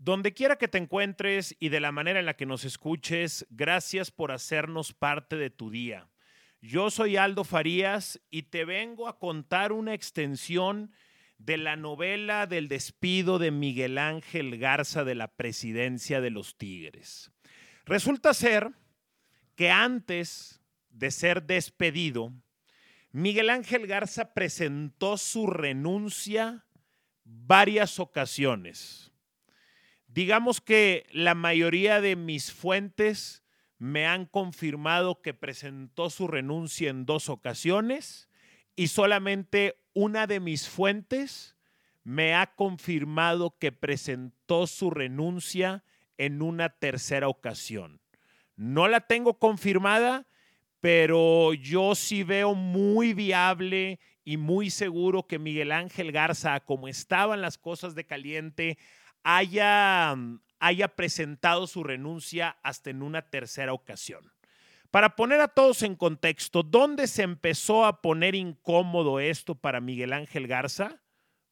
Donde quiera que te encuentres y de la manera en la que nos escuches, gracias por hacernos parte de tu día. Yo soy Aldo Farías y te vengo a contar una extensión de la novela del despido de Miguel Ángel Garza de la presidencia de los Tigres. Resulta ser que antes de ser despedido, Miguel Ángel Garza presentó su renuncia varias ocasiones. Digamos que la mayoría de mis fuentes me han confirmado que presentó su renuncia en dos ocasiones y solamente una de mis fuentes me ha confirmado que presentó su renuncia en una tercera ocasión. No la tengo confirmada, pero yo sí veo muy viable y muy seguro que Miguel Ángel Garza, como estaban las cosas de caliente, haya, mm, haya presentado su renuncia hasta en una tercera ocasión. Para poner a todos en contexto, ¿dónde se empezó a poner incómodo esto para Miguel Ángel Garza?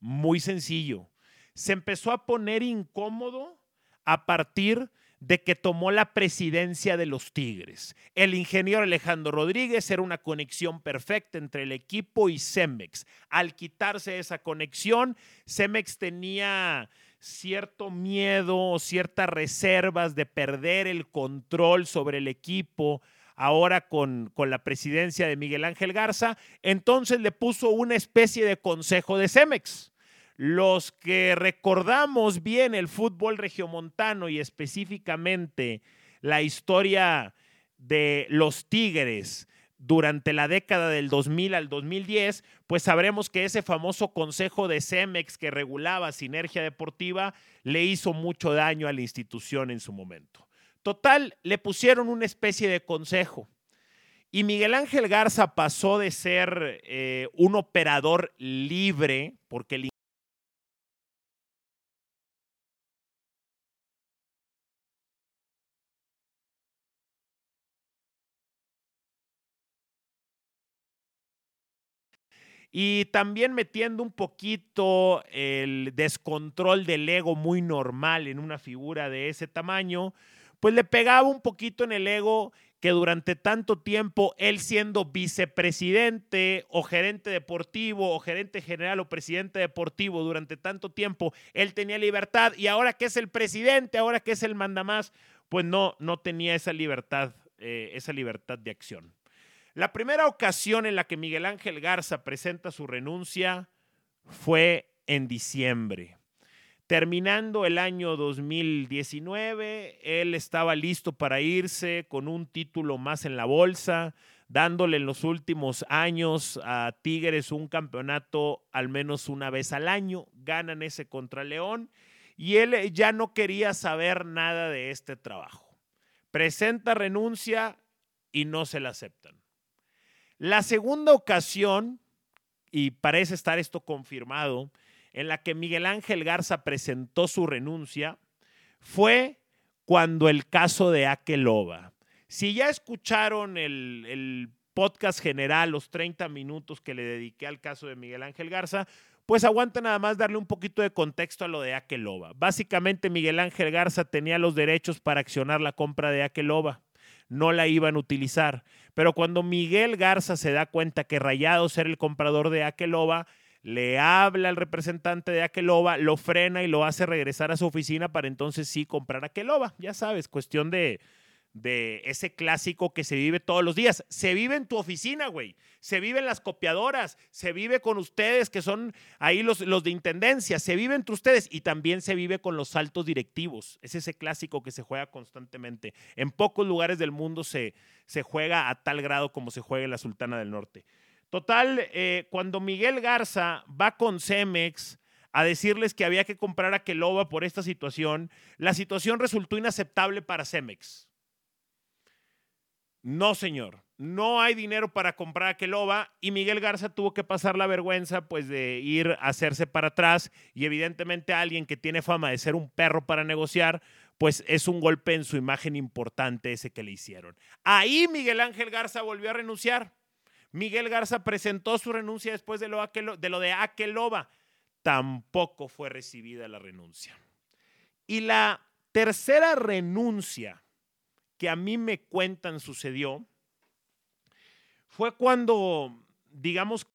Muy sencillo. Se empezó a poner incómodo a partir de que tomó la presidencia de los Tigres. El ingeniero Alejandro Rodríguez era una conexión perfecta entre el equipo y Cemex. Al quitarse esa conexión, Cemex tenía cierto miedo o ciertas reservas de perder el control sobre el equipo ahora con, con, la presidencia de Miguel Ángel Garza, entonces le puso una especie de consejo de Cemex. Los que recordamos bien el fútbol regiomontano y específicamente la historia de los Tigres durante la década del 2000 al 2010, pues sabremos que ese famoso consejo de Cemex que regulaba Sinergia Deportiva le hizo mucho daño a la institución en su momento. Total, le pusieron una especie de consejo. Y Miguel Ángel Garza pasó de ser eh, un operador libre, porque el y también metiendo un poquito el descontrol del ego muy normal en una figura de ese tamaño, pues le pegaba un poquito en el ego que durante tanto tiempo él siendo vicepresidente o gerente deportivo o gerente general o presidente deportivo durante tanto tiempo, él tenía libertad y ahora que es el presidente, ahora que es el mandamás, pues no, no tenía esa libertad, eh, esa libertad de acción. La primera ocasión en la que Miguel Ángel Garza presenta su renuncia fue en diciembre. Terminando el año 2019, él estaba listo para irse con un título más en la bolsa, dándole en los últimos años a Tigres un campeonato al menos una vez al año, ganan ese contra León y él ya no quería saber nada de este trabajo. Presenta renuncia y no se la aceptan. La segunda ocasión, y parece estar esto confirmado, en la que Miguel Ángel Garza presentó su renuncia, fue cuando el caso de Akeloba. Si ya escucharon el, el, podcast general, los 30 minutos que le dediqué al caso de Miguel Ángel Garza, pues aguanta nada más darle un poquito de contexto a lo de Akeloba. Básicamente Miguel Ángel Garza tenía los derechos para accionar la compra de Akeloba no la iban a utilizar. Pero cuando Miguel Garza se da cuenta que Rayados era el comprador de Akeloba, le habla al representante de Akeloba, lo frena y lo hace regresar a su oficina para entonces sí comprar Akeloba. Ya sabes, cuestión de, de ese clásico que se vive todos los días. Se vive en tu oficina, güey. Se vive en las copiadoras. Se vive con ustedes, que son ahí los, los, de intendencia. Se vive entre ustedes y también se vive con los altos directivos. Es ese clásico que se juega constantemente. En pocos lugares del mundo se, se juega a tal grado como se juega en la Sultana del Norte. Total, eh, cuando Miguel Garza va con Cemex a decirles que había que comprar a Keloba por esta situación, la situación resultó inaceptable para Cemex no, señor, no hay dinero para comprar a Keloba y Miguel Garza tuvo que pasar la vergüenza pues de ir a hacerse para atrás y evidentemente alguien que tiene fama de ser un perro para negociar, pues es un golpe en su imagen importante ese que le hicieron. Ahí Miguel Ángel Garza volvió a renunciar. Miguel Garza presentó su renuncia después de lo de, lo de. Tampoco fue recibida la renuncia. Y la tercera renuncia que a mí me cuentan sucedió fue cuando, digamos,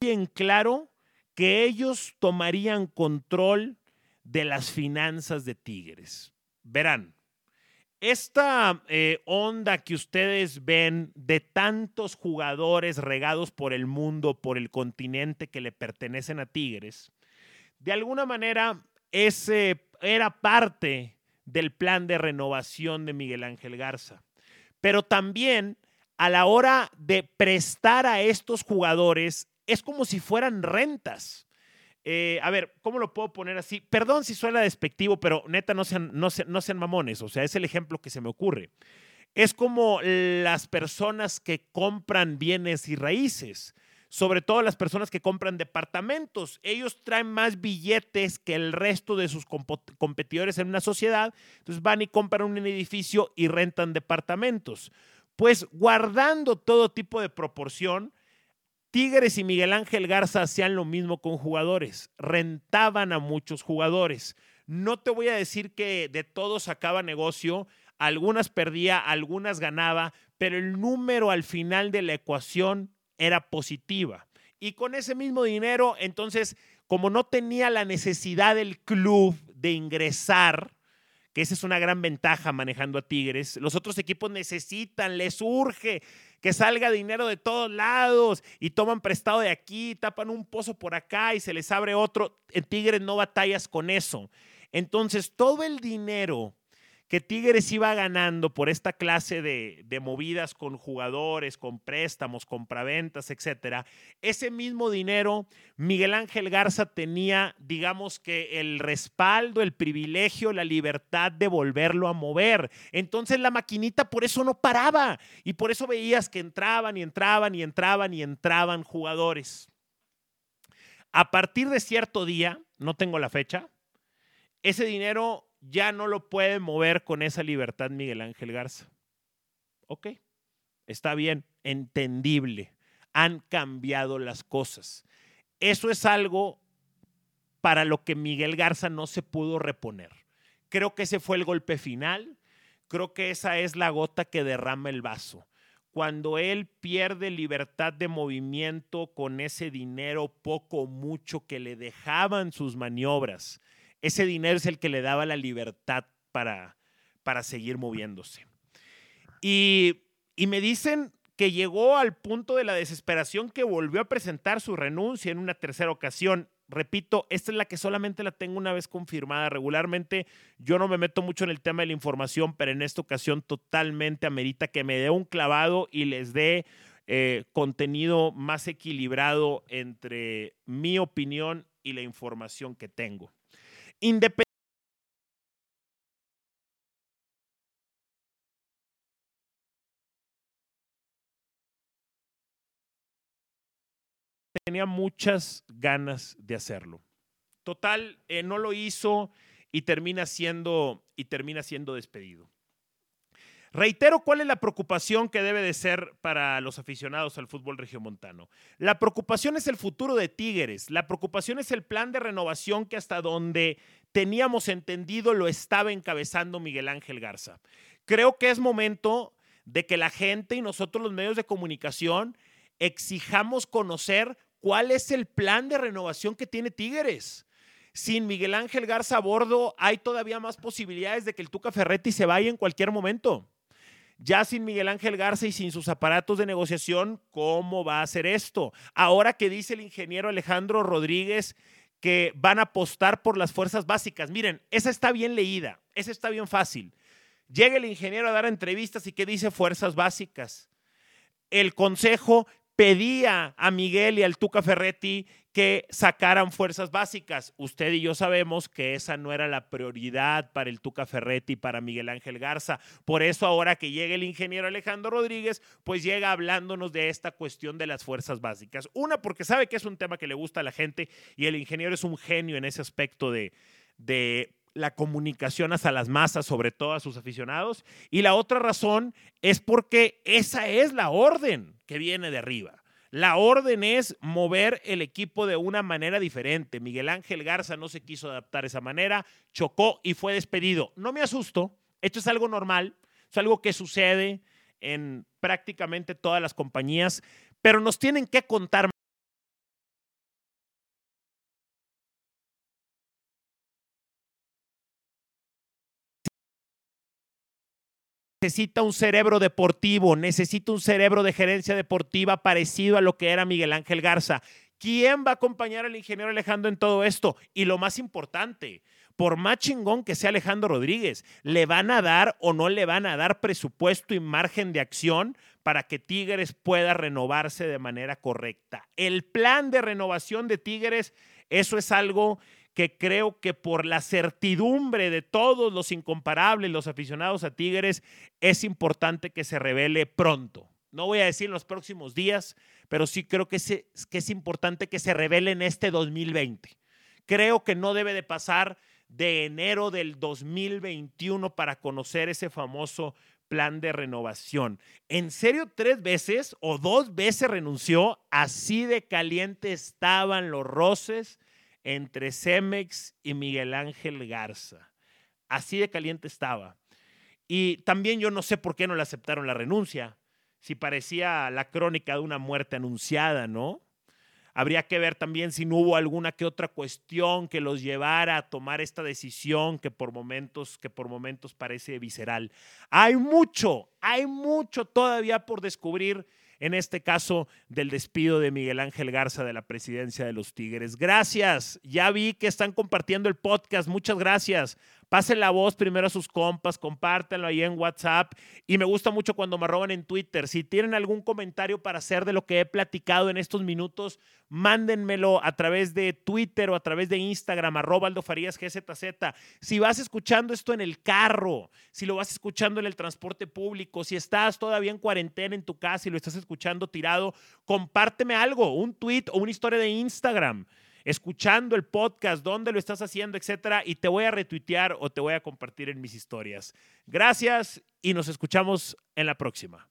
en claro que ellos tomarían control de las finanzas de Tigres. Verán, esta eh, onda que ustedes ven de tantos jugadores regados por el mundo, por el continente que le pertenecen a Tigres, de alguna manera ese era parte del plan de renovación de Miguel Ángel Garza. Pero también a la hora de prestar a estos jugadores es como si fueran rentas. Eh, a ver, ¿cómo lo puedo poner así? Perdón si suena despectivo, pero neta, no sean, no, no sean mamones. O sea, es el ejemplo que se me ocurre. Es como las personas que compran bienes y raíces, sobre todo las personas que compran departamentos. Ellos traen más billetes que el resto de sus competidores en una sociedad. Entonces van y compran un edificio y rentan departamentos. Pues guardando todo tipo de proporción, Tigres y Miguel Ángel Garza hacían lo mismo con jugadores, rentaban a muchos jugadores. No te voy a decir que de todos sacaba negocio, algunas perdía, algunas ganaba, pero el número al final de la ecuación era positiva. Y con ese mismo dinero, entonces, como no tenía la necesidad del club de ingresar, que esa es una gran ventaja manejando a Tigres. Los otros equipos necesitan, les urge que salga dinero de todos lados y toman prestado de aquí, tapan un pozo por acá y se les abre otro. En Tigres no batallas con eso. Entonces, todo el dinero que Tigres iba ganando por esta clase de, movidas con jugadores, con préstamos, compraventas, etcétera, ese mismo dinero Miguel Ángel Garza tenía, digamos que el respaldo, el privilegio, la libertad de volverlo a mover. Entonces la maquinita por eso no paraba y por eso veías que entraban y entraban y entraban y entraban jugadores. A partir de cierto día, no tengo la fecha, ese dinero ya no lo puede mover con esa libertad Miguel Ángel Garza. Ok, está bien, entendible. Han cambiado las cosas. Eso es algo para lo que Miguel Garza no se pudo reponer. Creo que ese fue el golpe final. Creo que esa es la gota que derrama el vaso. Cuando él pierde libertad de movimiento con ese dinero poco o mucho que le dejaban sus maniobras, ese dinero es el que le daba la libertad para, para seguir moviéndose. Y, y me dicen que llegó al punto de la desesperación que volvió a presentar su renuncia en una tercera ocasión. Repito, esta es la que solamente la tengo una vez confirmada. Regularmente yo no me meto mucho en el tema de la información, pero en esta ocasión totalmente amerita que me dé un clavado y les dé eh, contenido más equilibrado entre mi opinión y la información que tengo. Independientemente tenía muchas ganas de hacerlo. Total, eh, no lo hizo y termina siendo y termina siendo despedido. Reitero cuál es la preocupación que debe de ser para los aficionados al fútbol regiomontano. La preocupación es el futuro de Tigres, la preocupación es el plan de renovación que hasta donde teníamos entendido lo estaba encabezando Miguel Ángel Garza. Creo que es momento de que la gente y nosotros los medios de comunicación exijamos conocer cuál es el plan de renovación que tiene Tigres sin Miguel Ángel Garza a bordo, hay todavía más posibilidades de que el Tuca Ferretti se vaya en cualquier momento. Ya sin Miguel Ángel Garza y sin sus aparatos de negociación, ¿cómo va a ser esto? Ahora que dice el ingeniero Alejandro Rodríguez que van a apostar por las fuerzas básicas. Miren, esa está bien leída, esa está bien fácil. Llega el ingeniero a dar entrevistas y ¿qué dice fuerzas básicas? El consejo pedía a Miguel y al Tuca Ferretti que sacaran fuerzas básicas. Usted y yo sabemos que esa no era la prioridad para el Tuca Ferretti y para Miguel Ángel Garza. Por eso ahora que llega el ingeniero Alejandro Rodríguez, pues llega hablándonos de esta cuestión de las fuerzas básicas. Una, porque sabe que es un tema que le gusta a la gente y el ingeniero es un genio en ese aspecto de, de la comunicación hacia las masas, sobre todo a sus aficionados. Y la otra razón es porque esa es la orden que viene de arriba. La orden es mover el equipo de una manera diferente. Miguel Ángel Garza no se quiso adaptar esa manera, chocó y fue despedido. No me asusto, esto es algo normal, es algo que sucede en prácticamente todas las compañías, pero nos tienen que contar necesita un cerebro deportivo, necesita un cerebro de gerencia deportiva parecido a lo que era Miguel Ángel Garza. ¿Quién va a acompañar al ingeniero Alejandro en todo esto? Y lo más importante, por más chingón que sea Alejandro Rodríguez, ¿le van a dar o no le van a dar presupuesto y margen de acción para que Tigres pueda renovarse de manera correcta? El plan de renovación de Tigres, eso es algo que creo que por la certidumbre de todos los incomparables, los aficionados a Tigres, es importante que se revele pronto. No voy a decir en los próximos días, pero sí creo que, que es importante que se revele en este 2020. Creo que no debe de pasar de enero del 2021 para conocer ese famoso plan de renovación. ¿En serio tres veces o dos veces renunció? Así de caliente estaban los roces entre Cemex y Miguel Ángel Garza. Así de caliente estaba. Y también yo no sé por qué no le aceptaron la renuncia, si parecía la crónica de una muerte anunciada, ¿no? Habría que ver también si no hubo alguna que otra cuestión que los llevara a tomar esta decisión que por momentos, que por momentos parece visceral. Hay mucho, hay mucho todavía por descubrir en este caso del despido de Miguel Ángel Garza de la presidencia de los Tigres. Gracias, ya vi que están compartiendo el podcast, muchas gracias. Pasen la voz primero a sus compas, compártanlo ahí en WhatsApp. Y me gusta mucho cuando me roban en Twitter. Si tienen algún comentario para hacer de lo que he platicado en estos minutos, mándenmelo a través de Twitter o a través de Instagram, arroba Aldo Farías GZZ. Si vas escuchando esto en el carro, si lo vas escuchando en el transporte público, si estás todavía en cuarentena en tu casa y lo estás escuchando tirado, compárteme algo, un tweet o una historia de Instagram escuchando el podcast, dónde lo estás haciendo, etcétera, y te voy a retuitear o te voy a compartir en mis historias. Gracias y nos escuchamos en la próxima.